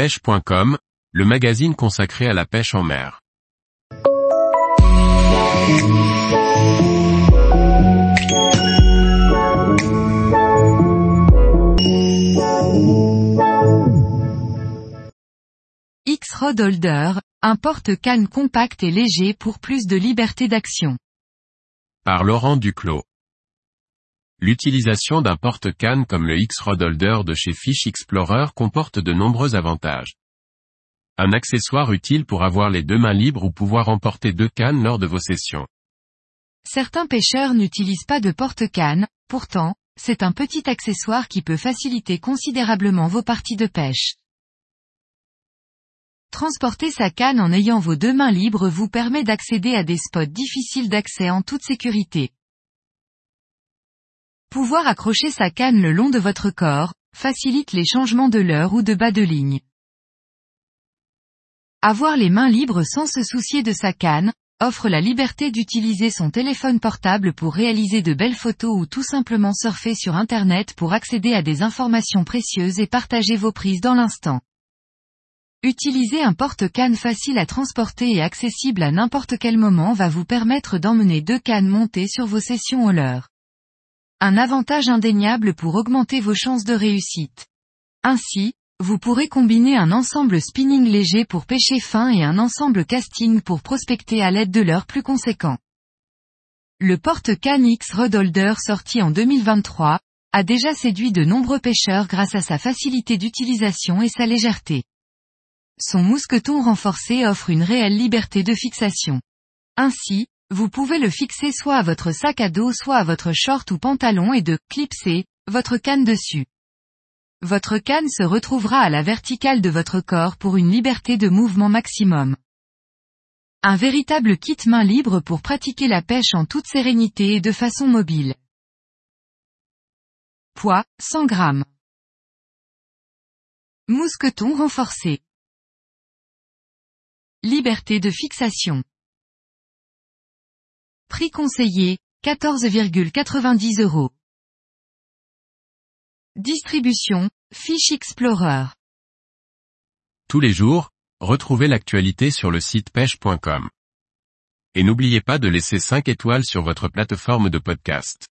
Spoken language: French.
pêche.com, le magazine consacré à la pêche en mer. X-Rod Holder, un porte-canne compact et léger pour plus de liberté d'action. Par Laurent Duclos. L'utilisation d'un porte-canne comme le X-Rod Holder de chez Fish Explorer comporte de nombreux avantages. Un accessoire utile pour avoir les deux mains libres ou pouvoir emporter deux cannes lors de vos sessions. Certains pêcheurs n'utilisent pas de porte-canne, pourtant, c'est un petit accessoire qui peut faciliter considérablement vos parties de pêche. Transporter sa canne en ayant vos deux mains libres vous permet d'accéder à des spots difficiles d'accès en toute sécurité. Pouvoir accrocher sa canne le long de votre corps, facilite les changements de l'heure ou de bas de ligne. Avoir les mains libres sans se soucier de sa canne, offre la liberté d'utiliser son téléphone portable pour réaliser de belles photos ou tout simplement surfer sur Internet pour accéder à des informations précieuses et partager vos prises dans l'instant. Utiliser un porte-canne facile à transporter et accessible à n'importe quel moment va vous permettre d'emmener deux cannes montées sur vos sessions au leurre. Un avantage indéniable pour augmenter vos chances de réussite. Ainsi, vous pourrez combiner un ensemble spinning léger pour pêcher fin et un ensemble casting pour prospecter à l'aide de leurres plus conséquents. Le porte-canne X Rod sorti en 2023, a déjà séduit de nombreux pêcheurs grâce à sa facilité d'utilisation et sa légèreté. Son mousqueton renforcé offre une réelle liberté de fixation. Ainsi, vous pouvez le fixer soit à votre sac à dos soit à votre short ou pantalon et de clipser votre canne dessus. Votre canne se retrouvera à la verticale de votre corps pour une liberté de mouvement maximum. Un véritable kit main libre pour pratiquer la pêche en toute sérénité et de façon mobile. Poids, 100 grammes. Mousqueton renforcé. Liberté de fixation. Prix conseillé, 14,90 euros. Distribution, Fish Explorer. Tous les jours, retrouvez l'actualité sur le site pêche.com. Et n'oubliez pas de laisser 5 étoiles sur votre plateforme de podcast.